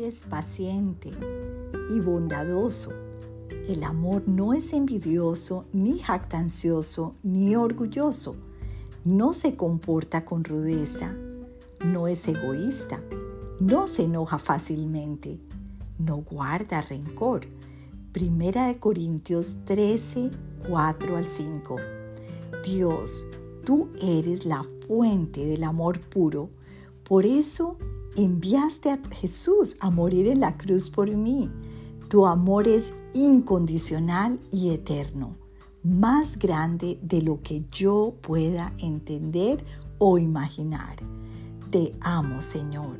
es paciente y bondadoso. El amor no es envidioso, ni jactancioso, ni orgulloso. No se comporta con rudeza, no es egoísta, no se enoja fácilmente, no guarda rencor. Primera de Corintios 13, 4 al 5. Dios, tú eres la fuente del amor puro, por eso enviaste a Jesús a morir en la cruz por mí. Tu amor es incondicional y eterno, más grande de lo que yo pueda entender o imaginar. Te amo, Señor.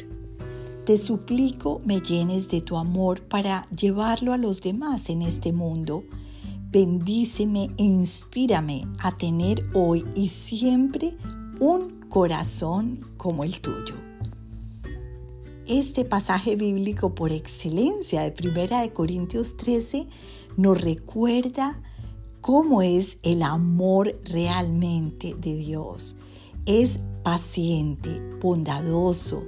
Te suplico me llenes de tu amor para llevarlo a los demás en este mundo. Bendíceme e inspírame a tener hoy y siempre un corazón como el tuyo. Este pasaje bíblico por excelencia de Primera de Corintios 13 nos recuerda cómo es el amor realmente de Dios. Es paciente, bondadoso,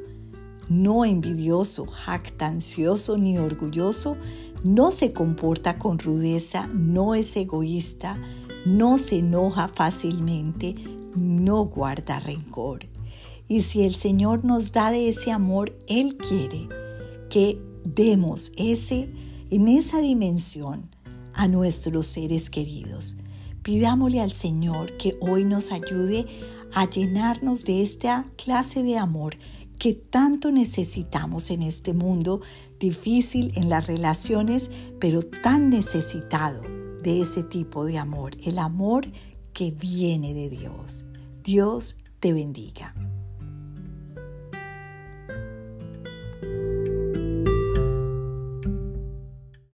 no envidioso, jactancioso ni orgulloso, no se comporta con rudeza, no es egoísta, no se enoja fácilmente, no guarda rencor. Y si el Señor nos da de ese amor, Él quiere que demos ese, en esa dimensión a nuestros seres queridos. Pidámosle al Señor que hoy nos ayude a llenarnos de esta clase de amor que tanto necesitamos en este mundo difícil en las relaciones, pero tan necesitado de ese tipo de amor, el amor que viene de Dios. Dios te bendiga.